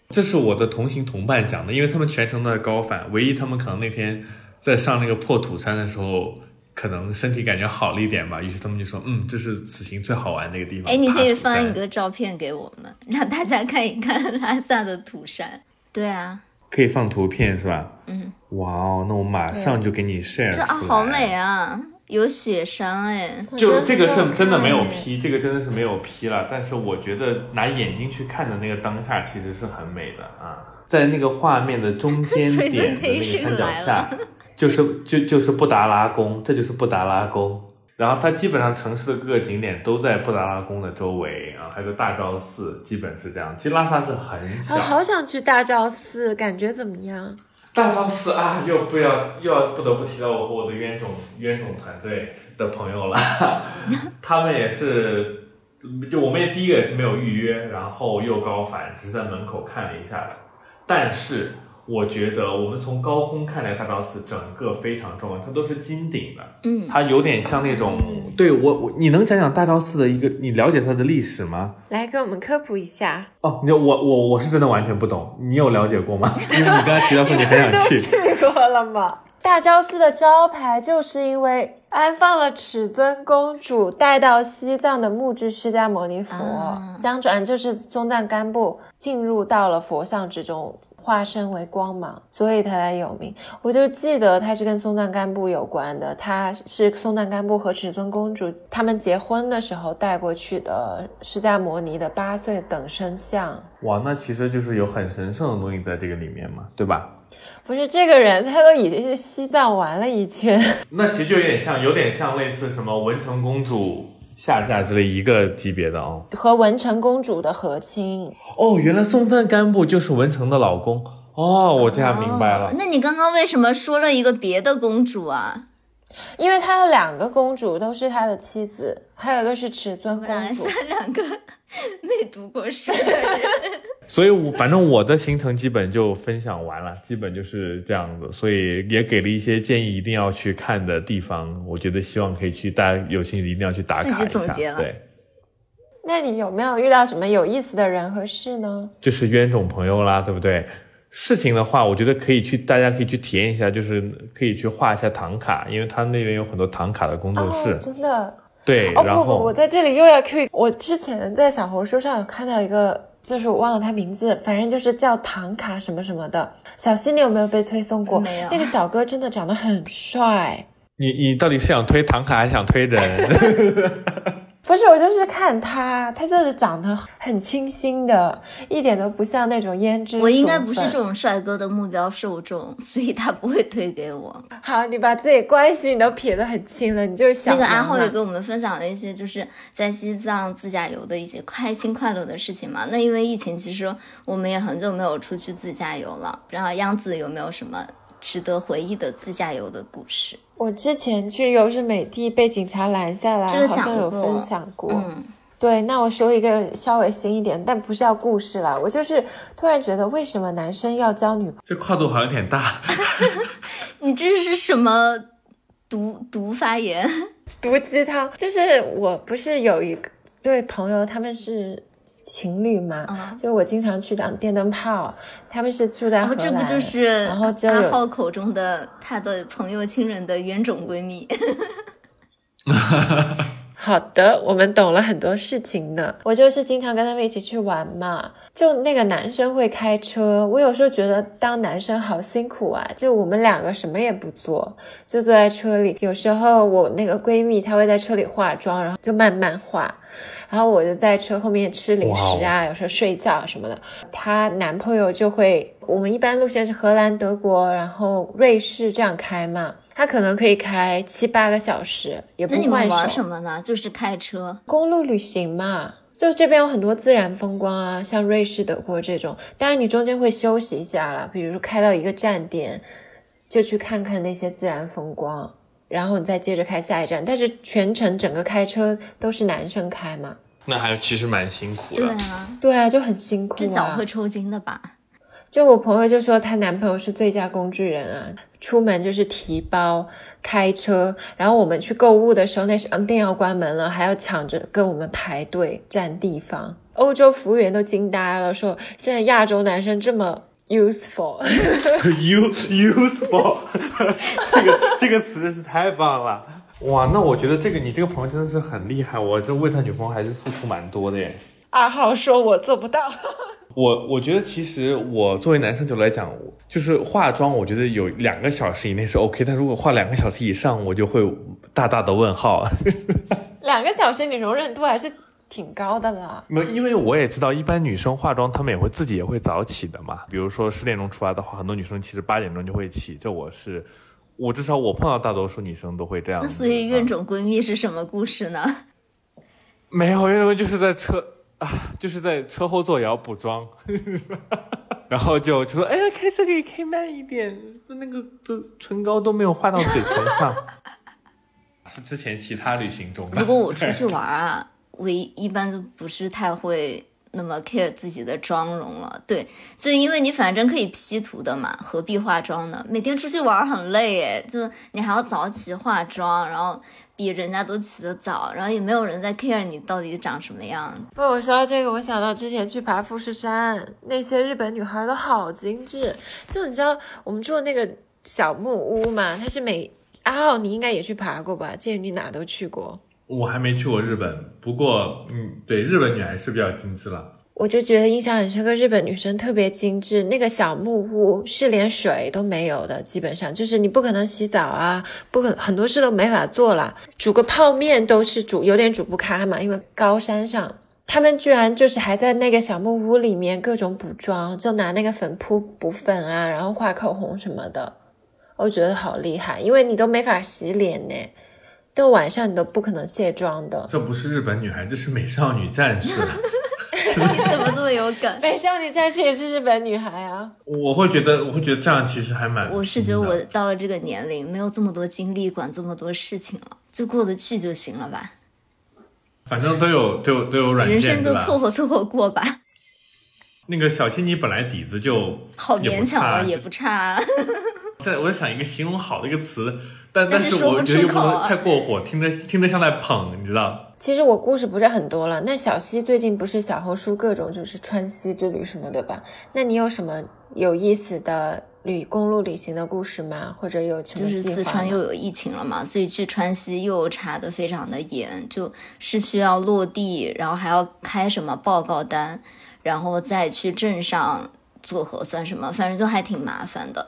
这是我的同行同伴讲的，因为他们全程都在高反，唯一他们可能那天在上那个破土山的时候，可能身体感觉好了一点吧，于是他们就说，嗯，这是此行最好玩的一个地方。哎，你可以放一个照片给我们，让大家看一看拉萨的土山。对啊，可以放图片是吧？嗯，哇哦，那我马上就给你 share 这啊好美啊，有雪山哎。就这个是真的没有看 P，这个真的是没有 P 了。但是我觉得拿眼睛去看的那个当下其实是很美的啊，在那个画面的中间 点的那个山脚下，就是就就是布达拉宫，这就是布达拉宫。然后它基本上城市的各个景点都在布达拉宫的周围啊，还有个大昭寺，基本是这样。其实拉萨是很小，我好想去大昭寺，感觉怎么样？大昭寺啊，又不要又要不得不提到我和我的冤种冤种团队的朋友了，他们也是，就我们也第一个也是没有预约，然后又高反，只是在门口看了一下，但是。我觉得我们从高空看来大昭寺整个非常壮观，它都是金顶的，嗯，它有点像那种，对我我你能讲讲大昭寺的一个，你了解它的历史吗？来给我们科普一下。哦，你我我我是真的完全不懂，你有了解过吗？因为你刚才提到说你很想去，去过了吗？大昭寺的招牌就是因为安放了尺尊公主带到西藏的木质释迦牟尼佛，将转就是松赞干布进入到了佛像之中。化身为光芒，所以他才有名。我就记得他是跟松赞干布有关的，他是松赞干布和尺尊公主他们结婚的时候带过去的释迦摩尼的八岁等身像。哇，那其实就是有很神圣的东西在这个里面嘛，对吧？不是这个人，他都已经是西藏玩了一圈。那其实就有点像，有点像类似什么文成公主。下嫁之类一个级别的哦，和文成公主的和亲哦，原来松赞干布就是文成的老公哦，我这下明白了。那你刚刚为什么说了一个别的公主啊？因为他有两个公主都是他的妻子，还有一个是尺尊公主。算两个 没读过书的人。所以，我反正我的行程基本就分享完了，基本就是这样子。所以也给了一些建议，一定要去看的地方。我觉得希望可以去，大家有兴趣一定要去打卡一下。对。那你有没有遇到什么有意思的人和事呢？就是冤种朋友啦，对不对？事情的话，我觉得可以去，大家可以去体验一下，就是可以去画一下唐卡，因为他那边有很多唐卡的工作室。真的。对。哦不不，我在这里又要 Q。我之前在小红书上有看到一个。就是我忘了他名字，反正就是叫唐卡什么什么的。小溪，你有没有被推送过？没有。那个小哥真的长得很帅。你你到底是想推唐卡还是想推人？不是，我就是看他，他就是长得很清新的，一点都不像那种胭脂。我应该不是这种帅哥的目标受众，所以他不会推给我。好，你把自己关系你都撇得很清了，你就是想那个阿浩也跟我们分享了一些就是在西藏自驾游的一些开心快乐的事情嘛。那因为疫情，其实我们也很久没有出去自驾游了。不知道央子有没有什么值得回忆的自驾游的故事？我之前去优胜美地被警察拦下来，好像有分享过。嗯，对，那我说一个稍微新一点，但不是要故事啦。我就是突然觉得，为什么男生要交女？这跨度好像有点大。你这是什么毒毒发言？毒鸡汤？就是我不是有一个对朋友，他们是。情侣嘛，就是我经常去当电灯泡，他们是住在荷兰，这不就是然后阿浩口中的他的朋友、亲人的冤种闺蜜。好的，我们懂了很多事情呢。我就是经常跟他们一起去玩嘛。就那个男生会开车，我有时候觉得当男生好辛苦啊。就我们两个什么也不做，就坐在车里。有时候我那个闺蜜她会在车里化妆，然后就慢慢化。然后我就在车后面吃零食啊，有时候睡觉什么的。她男朋友就会，我们一般路线是荷兰、德国，然后瑞士这样开嘛。他可能可以开七八个小时，也不换手。那你们玩什么呢？就是开车，公路旅行嘛。就这边有很多自然风光啊，像瑞士、德国这种。当然你中间会休息一下啦，比如说开到一个站点，就去看看那些自然风光。然后你再接着开下一站，但是全程整个开车都是男生开嘛？那还其实蛮辛苦的。对啊，对啊，就很辛苦。这脚会抽筋的吧？就我朋友就说她男朋友是最佳工具人啊，出门就是提包、开车，然后我们去购物的时候，那商店要关门了，还要抢着跟我们排队占地方。欧洲服务员都惊呆了，说现在亚洲男生这么。useful，use useful，这个这个词真是太棒了哇！那我觉得这个你这个朋友真的是很厉害，我这为他女朋友还是付出蛮多的耶。二号说我做不到，我我觉得其实我作为男生角度来讲，就是化妆，我觉得有两个小时以内是 OK，但如果化两个小时以上，我就会大大的问号。两个小时你容忍度还是？挺高的啦，没，因为我也知道，一般女生化妆，她们也会自己也会早起的嘛。比如说十点钟出发的话，很多女生其实八点钟就会起，这我是我至少我碰到大多数女生都会这样。那所以啊怨种闺蜜是什么故事呢？没有，因为就是在车啊，就是在车后座也要补妆，然后就就说，哎呀，开车可以开慢一点，那个都唇膏都没有画到嘴唇上。是之前其他旅行中的。如果我出去玩啊，我一一般都不是太会那么 care 自己的妆容了。对，就因为你反正可以 P 图的嘛，何必化妆呢？每天出去玩很累诶，就你还要早起化妆，然后比人家都起得早，然后也没有人在 care 你到底长什么样。不，我说到这个，我想到之前去爬富士山，那些日本女孩都好精致。就你知道我们住的那个小木屋嘛，它是每阿浩你应该也去爬过吧？建议你哪都去过。我还没去过日本，不过嗯，对，日本女孩是比较精致了。我就觉得印象很深刻，日本女生特别精致。那个小木屋是连水都没有的，基本上就是你不可能洗澡啊，不可很多事都没法做了。煮个泡面都是煮有点煮不开嘛，因为高山上，他们居然就是还在那个小木屋里面各种补妆，就拿那个粉扑补粉啊，然后画口红什么的。我觉得好厉害，因为你都没法洗脸呢，到晚上你都不可能卸妆的。这不是日本女孩，这是美少女战士。你怎么这么有梗？美少女战士也是日本女孩啊。我会觉得，我会觉得这样其实还蛮。我是觉得我到了这个年龄，没有这么多精力管这么多事情了，就过得去就行了吧。反正都有都有都有软件，人生就凑合凑合过吧。那个小青，你本来底子就好勉强差啊，也不差啊。在我在想一个形容好的一个词，但但是我觉得又不能太过火，听着听着像在捧，你知道？其实我故事不是很多了。那小溪最近不是小红书各种就是川西之旅什么的吧？那你有什么有意思的旅公路旅行的故事吗？或者有什么就是四川又有疫情了嘛，所以去川西又查的非常的严，就是需要落地，然后还要开什么报告单，然后再去镇上做核酸什么，反正就还挺麻烦的。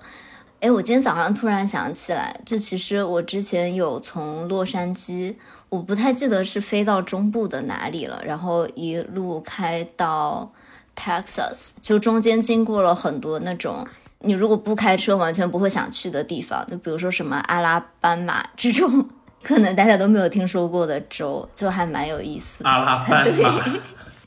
哎，我今天早上突然想起来，就其实我之前有从洛杉矶，我不太记得是飞到中部的哪里了，然后一路开到 Texas，就中间经过了很多那种你如果不开车完全不会想去的地方，就比如说什么阿拉巴马这种，可能大家都没有听说过的州，就还蛮有意思的。阿拉班马。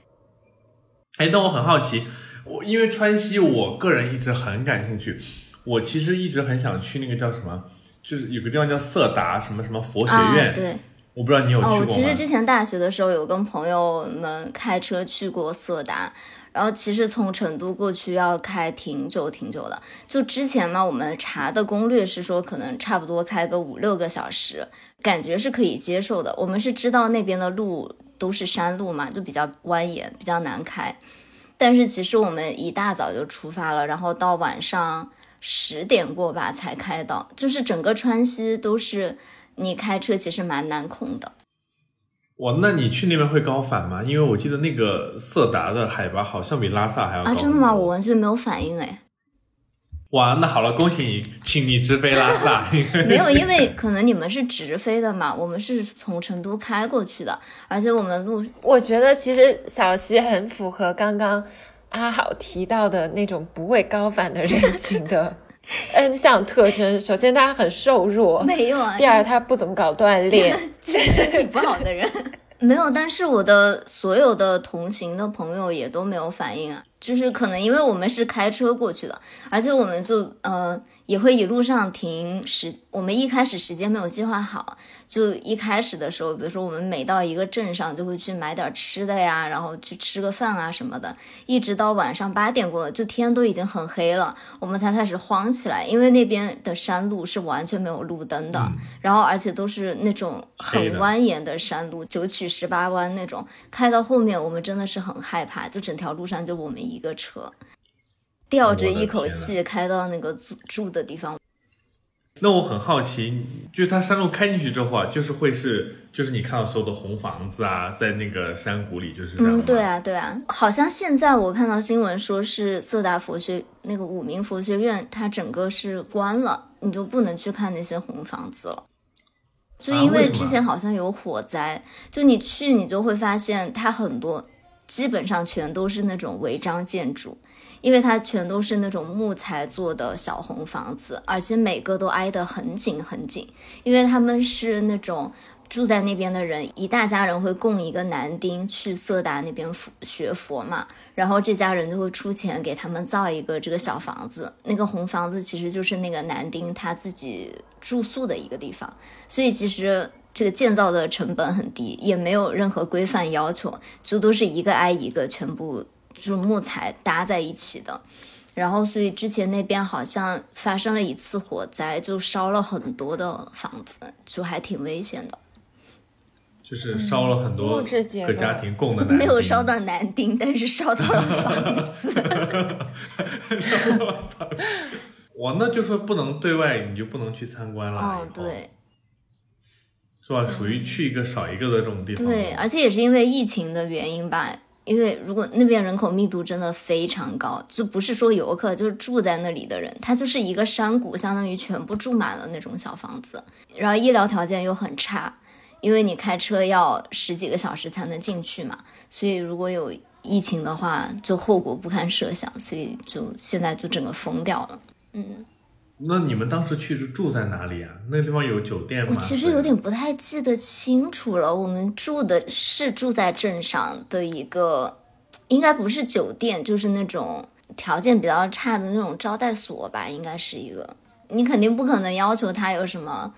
哎，但我很好奇，我因为川西，我个人一直很感兴趣。我其实一直很想去那个叫什么，就是有个地方叫色达什么什么佛学院，啊、对。我不知道你有去过哦，我其实之前大学的时候有跟朋友们开车去过色达，然后其实从成都过去要开挺久挺久的。就之前嘛，我们查的攻略是说可能差不多开个五六个小时，感觉是可以接受的。我们是知道那边的路都是山路嘛，就比较蜿蜒，比较难开。但是其实我们一大早就出发了，然后到晚上十点过吧才开到，就是整个川西都是。你开车其实蛮难控的。哇，那你去那边会高反吗？因为我记得那个色达的海拔好像比拉萨还要高啊！真的吗？我完全没有反应哎。哇，那好了，恭喜你，请你直飞拉萨。没有，因为可能你们是直飞的嘛，我们是从成都开过去的，而且我们路，我觉得其实小溪很符合刚刚阿好提到的那种不会高反的人群的。N 项特征，首先他很瘦弱，没有啊。第二，他不怎么搞锻炼，就是身体不好的人。没有，但是我的所有的同行的朋友也都没有反应啊，就是可能因为我们是开车过去的，而且我们就呃也会一路上停时，我们一开始时间没有计划好，就一开始的时候，比如说我们每到一个镇上就会去买点吃的呀，然后去吃个饭啊什么的，一直到晚上八点过了，就天都已经很黑了，我们才开始慌起来，因为那边的山路是完全没有路灯的，嗯、然后而且都是那种很蜿蜒的山路，九曲十八弯那种，开到后面我们真的是很害怕，就整条路上就我们一个车，吊着一口气开到那个住住的地方。那我很好奇，就是它山路开进去之后啊，就是会是，就是你看到所有的红房子啊，在那个山谷里，就是这样。嗯，对啊，对啊，好像现在我看到新闻说是色达佛学那个五明佛学院，它整个是关了，你就不能去看那些红房子了。就因为之前好像有火灾，就你去你就会发现它很多，基本上全都是那种违章建筑，因为它全都是那种木材做的小红房子，而且每个都挨得很紧很紧，因为他们是那种。住在那边的人，一大家人会供一个男丁去色达那边学佛嘛，然后这家人就会出钱给他们造一个这个小房子，那个红房子其实就是那个男丁他自己住宿的一个地方，所以其实这个建造的成本很低，也没有任何规范要求，就都是一个挨一个，全部就是木材搭在一起的，然后所以之前那边好像发生了一次火灾，就烧了很多的房子，就还挺危险的。就是烧了很多个家庭供的男，没有烧到男丁，但是烧到了房子。烧到了房子，哇，那就说不能对外，你就不能去参观了。哦，对，是吧？属于去一个少一个的这种地方。对，而且也是因为疫情的原因吧。因为如果那边人口密度真的非常高，就不是说游客，就是住在那里的人，他就是一个山谷，相当于全部住满了那种小房子，然后医疗条件又很差。因为你开车要十几个小时才能进去嘛，所以如果有疫情的话，就后果不堪设想，所以就现在就整个封掉了。嗯，那你们当时去是住在哪里啊？那个地方有酒店吗？我其实有点不太记得清楚了。我们住的是住在镇上的一个，应该不是酒店，就是那种条件比较差的那种招待所吧，应该是一个。你肯定不可能要求他有什么。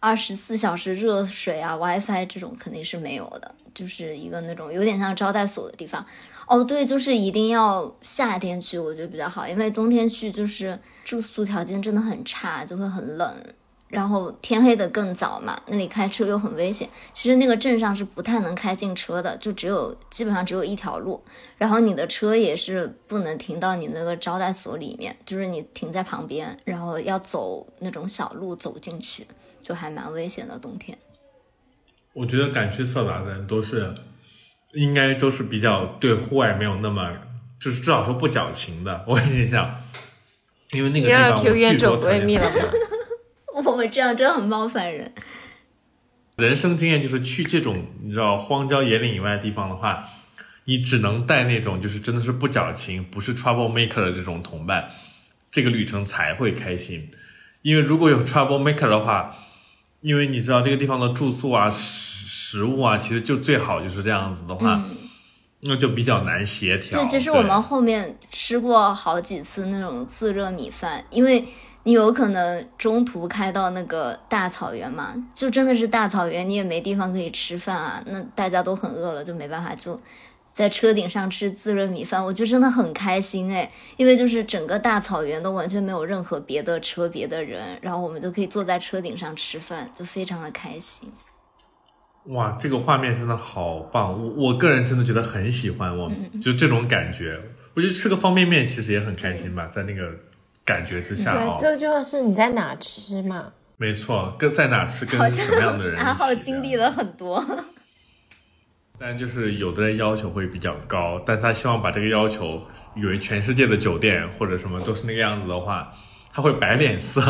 二十四小时热水啊，WiFi 这种肯定是没有的，就是一个那种有点像招待所的地方。哦，对，就是一定要夏天去，我觉得比较好，因为冬天去就是住宿条件真的很差，就会很冷，然后天黑的更早嘛，那里开车又很危险。其实那个镇上是不太能开进车的，就只有基本上只有一条路，然后你的车也是不能停到你那个招待所里面，就是你停在旁边，然后要走那种小路走进去。就还蛮危险的，冬天。我觉得敢去色达的人都是，应该都是比较对户外没有那么，就是至少说不矫情的。我跟你讲，因为那个地方据说闺蜜了吗？我们这样真的很冒犯人。人生经验就是去这种你知道荒郊野岭以外的地方的话，你只能带那种就是真的是不矫情、不是 trouble maker 的这种同伴，这个旅程才会开心。因为如果有 trouble maker 的话，因为你知道这个地方的住宿啊、食食物啊，其实就最好就是这样子的话，那就比较难协调。对，其实我们后面吃过好几次那种自热米饭，因为你有可能中途开到那个大草原嘛，就真的是大草原，你也没地方可以吃饭啊，那大家都很饿了，就没办法就。在车顶上吃自热米饭，我就真的很开心哎，因为就是整个大草原都完全没有任何别的车、别的人，然后我们就可以坐在车顶上吃饭，就非常的开心。哇，这个画面真的好棒！我我个人真的觉得很喜欢，我就这种感觉。我觉得吃个方便面其实也很开心吧，在那个感觉之下哦。对，这就是你在哪吃嘛？没错，跟在哪吃，跟什么样的人，阿浩经历了很多。但就是有的人要求会比较高，但他希望把这个要求以为全世界的酒店或者什么都是那个样子的话，他会摆脸色，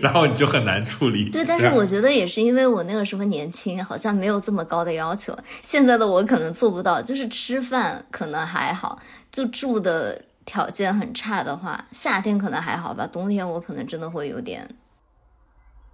然后你就很难处理。对，但是我觉得也是因为我那个时候年轻，好像没有这么高的要求。现在的我可能做不到，就是吃饭可能还好，就住的条件很差的话，夏天可能还好吧，冬天我可能真的会有点。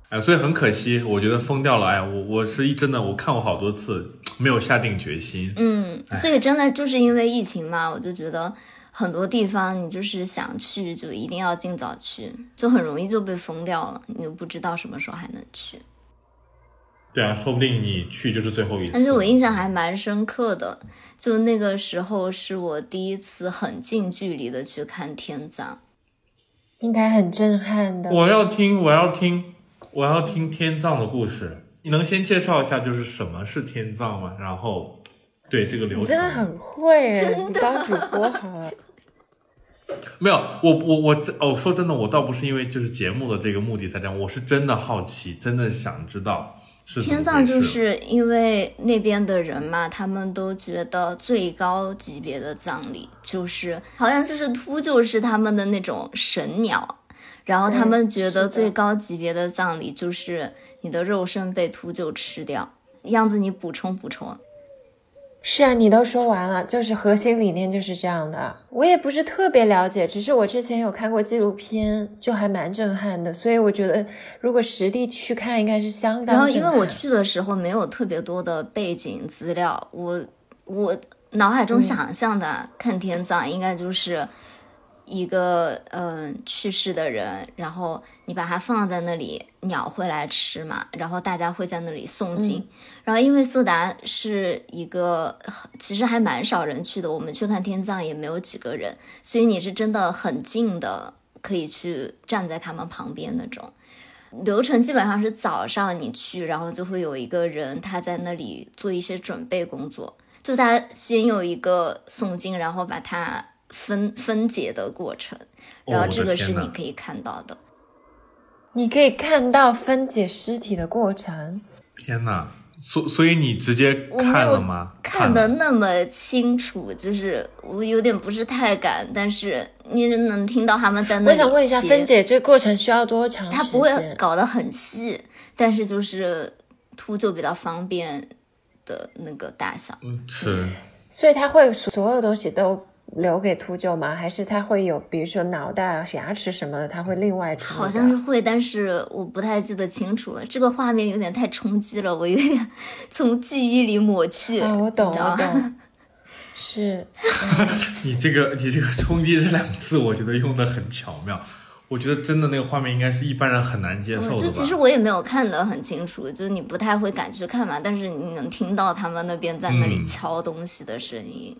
哎，所以很可惜，我觉得疯掉了。哎，我我是一真的，我看过好多次，没有下定决心。嗯，所以真的就是因为疫情嘛，我就觉得很多地方你就是想去，就一定要尽早去，就很容易就被封掉了，你又不知道什么时候还能去。对啊，说不定你去就是最后一次。但是我印象还蛮深刻的，就那个时候是我第一次很近距离的去看天葬，应该很震撼的。我要听，我要听。我要听天葬的故事，你能先介绍一下就是什么是天葬吗？然后，对这个流程，真的很会，真的当主播好了。没有，我我我哦，说真的，我倒不是因为就是节目的这个目的才这样，我是真的好奇，真的想知道是天葬，就是因为那边的人嘛，他们都觉得最高级别的葬礼就是好像就是秃鹫是他们的那种神鸟。然后他们觉得最高级别的葬礼就是你的肉身被秃鹫吃掉，样子你补充补充。是啊，你都说完了，就是核心理念就是这样的。我也不是特别了解，只是我之前有看过纪录片，就还蛮震撼的。所以我觉得，如果实地去看，应该是相当。然后，因为我去的时候没有特别多的背景资料，我我脑海中想象的看天葬应该就是。一个嗯去世的人，然后你把它放在那里，鸟会来吃嘛，然后大家会在那里诵经，然后因为色达是一个其实还蛮少人去的，我们去看天葬也没有几个人，所以你是真的很近的，可以去站在他们旁边那种。流程基本上是早上你去，然后就会有一个人他在那里做一些准备工作，就他先有一个诵经，然后把它。分分解的过程，然后这个是你可以看到的，你可以看到分解尸体的过程。天哪，所所以你直接看了吗？看的那么清楚，就是我有点不是太敢，但是你能听到他们在那。我想问一下，分解这个过程需要多长时间？他不会搞得很细，但是就是秃就比较方便的那个大小。嗯，是。所以他会所有东西都。留给秃鹫吗？还是它会有，比如说脑袋啊、牙齿什么的，它会另外出？好像是会，但是我不太记得清楚了。这个画面有点太冲击了，我有点从记忆里抹去。啊，我懂，我懂。是，你这个你这个冲击这两个字，我觉得用的很巧妙。我觉得真的那个画面应该是一般人很难接受的。就其实我也没有看得很清楚，就是你不太会敢去看嘛。但是你能听到他们那边在那里敲东西的声音。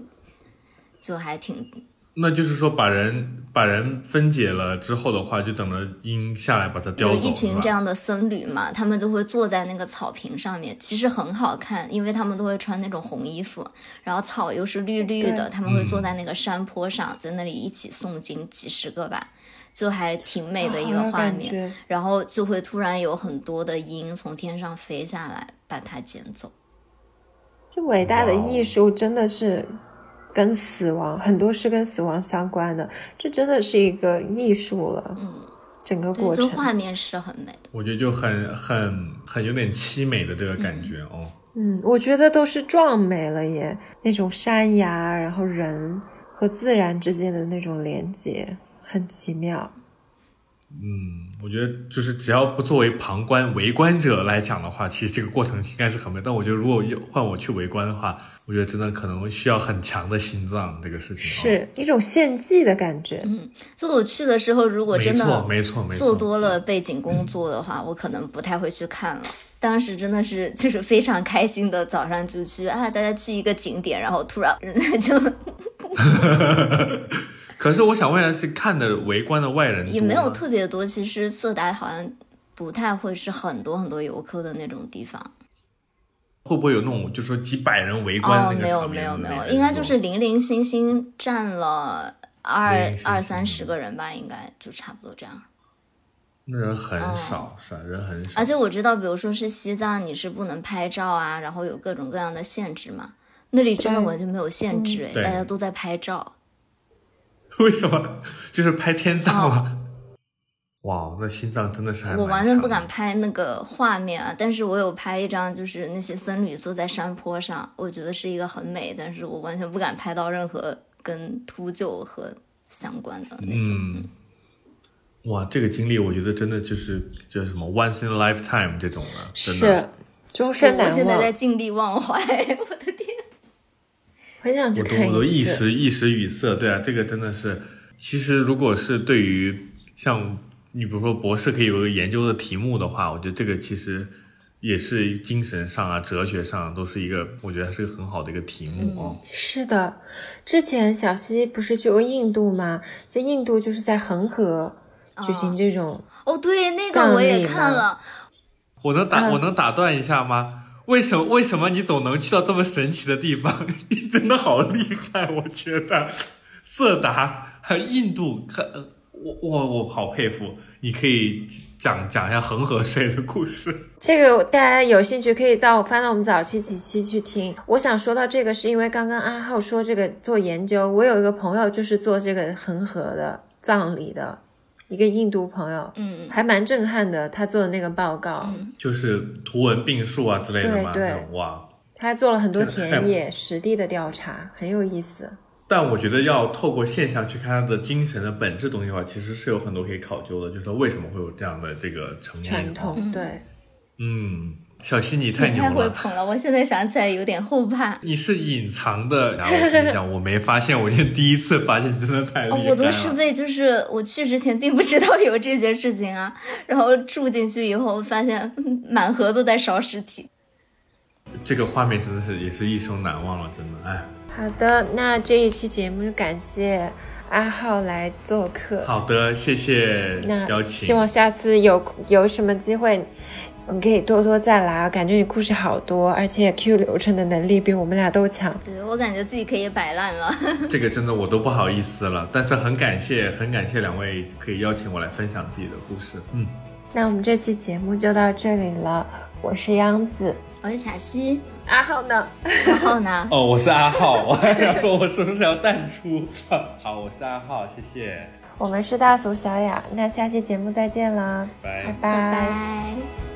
就还挺，那就是说把人把人分解了之后的话，就等着鹰下来把它叼走。有一群这样的僧侣嘛，他们就会坐在那个草坪上面，其实很好看，因为他们都会穿那种红衣服，然后草又是绿绿的，他们会坐在那个山坡上，在那里一起诵经，几十个吧，就还挺美的一个画面。然后就会突然有很多的鹰从天上飞下来，把它捡走。这伟大的艺术真的是。跟死亡很多是跟死亡相关的，这真的是一个艺术了。嗯，整个过程画面是很美的，我觉得就很很很有点凄美的这个感觉哦。嗯，我觉得都是壮美了耶，那种山崖，然后人和自然之间的那种连接，很奇妙。嗯，我觉得就是只要不作为旁观围观者来讲的话，其实这个过程应该是很美。但我觉得如果换我去围观的话，我觉得真的可能需要很强的心脏，这个事情是一种献祭的感觉。嗯，就我去的时候，如果真的没错没错做多了背景工作的话，我可能不太会去看了。当时真的是就是非常开心的，早上就去啊，大家去一个景点，然后突然就。可是我想问的是，看的围观的外人也没有特别多。其实色达好像不太会是很多很多游客的那种地方。会不会有那种，就是说几百人围观那个没有没有没有，应该就是零零星星站了二二三十个人吧，应该就差不多这样。那人很少，是吧？人很少。而且我知道，比如说是西藏，你是不能拍照啊，然后有各种各样的限制嘛。那里真的完全没有限制，哎，大家都在拍照。为什么？就是拍天葬吗？哇，那心脏真的是还……我完全不敢拍那个画面啊！但是我有拍一张，就是那些僧侣坐在山坡上，我觉得是一个很美，但是我完全不敢拍到任何跟秃鹫和相关的那种。哇，这个经历我觉得真的就是叫什么 “once in a lifetime” 这种的，是终身难忘。我现在在尽力忘怀，我的天。很想去看我都一时一时语塞。对啊，这个真的是，其实如果是对于像你比如说博士可以有个研究的题目的话，我觉得这个其实也是精神上啊、哲学上都是一个，我觉得是个很好的一个题目哦。是的，之前小溪不是去过印度吗？这印度就是在恒河举行这种哦，对，那个我也看了。我能打我能打断一下吗？为什么？为什么你总能去到这么神奇的地方？你真的好厉害！我觉得，色达和印度，看我我我好佩服。你可以讲讲一下恒河水的故事。这个大家有兴趣可以到翻到我们早期几期去听。我想说到这个，是因为刚刚阿浩说这个做研究，我有一个朋友就是做这个恒河的葬礼的。一个印度朋友，嗯，还蛮震撼的。他做的那个报告，就是图文并述啊之类的嘛。对对，哇，他还做了很多田野实地的调查，很有意思。但我觉得要透过现象去看他的精神的本质东西的话，其实是有很多可以考究的，就是他为什么会有这样的这个成传念。统对，嗯，小西你太牛你太会。捧了，我现在想起来有点后怕。你是隐藏的，然后我跟你讲，我没发现，我今天第一次发现，真的太厉害哦，了。我都是被就是我去之前并不知道有这件事情啊，然后住进去以后发现嗯满河都在烧尸体。这个画面真的是也是一生难忘了，真的，哎。好的，那这一期节目就感谢阿浩来做客。好的，谢谢那邀希。望下次有有什么机会，你可以多多再来。感觉你故事好多，而且 Q 流程的能力比我们俩都强。对我感觉自己可以摆烂了。这个真的我都不好意思了，但是很感谢，很感谢两位可以邀请我来分享自己的故事。嗯，那我们这期节目就到这里了，我是央子，我是小西，阿浩呢？阿浩呢？哦，我是阿浩，我还想说我是不是要淡出？好，我是阿浩，谢谢，我们是大俗小雅，那下期节目再见啦，拜拜拜拜。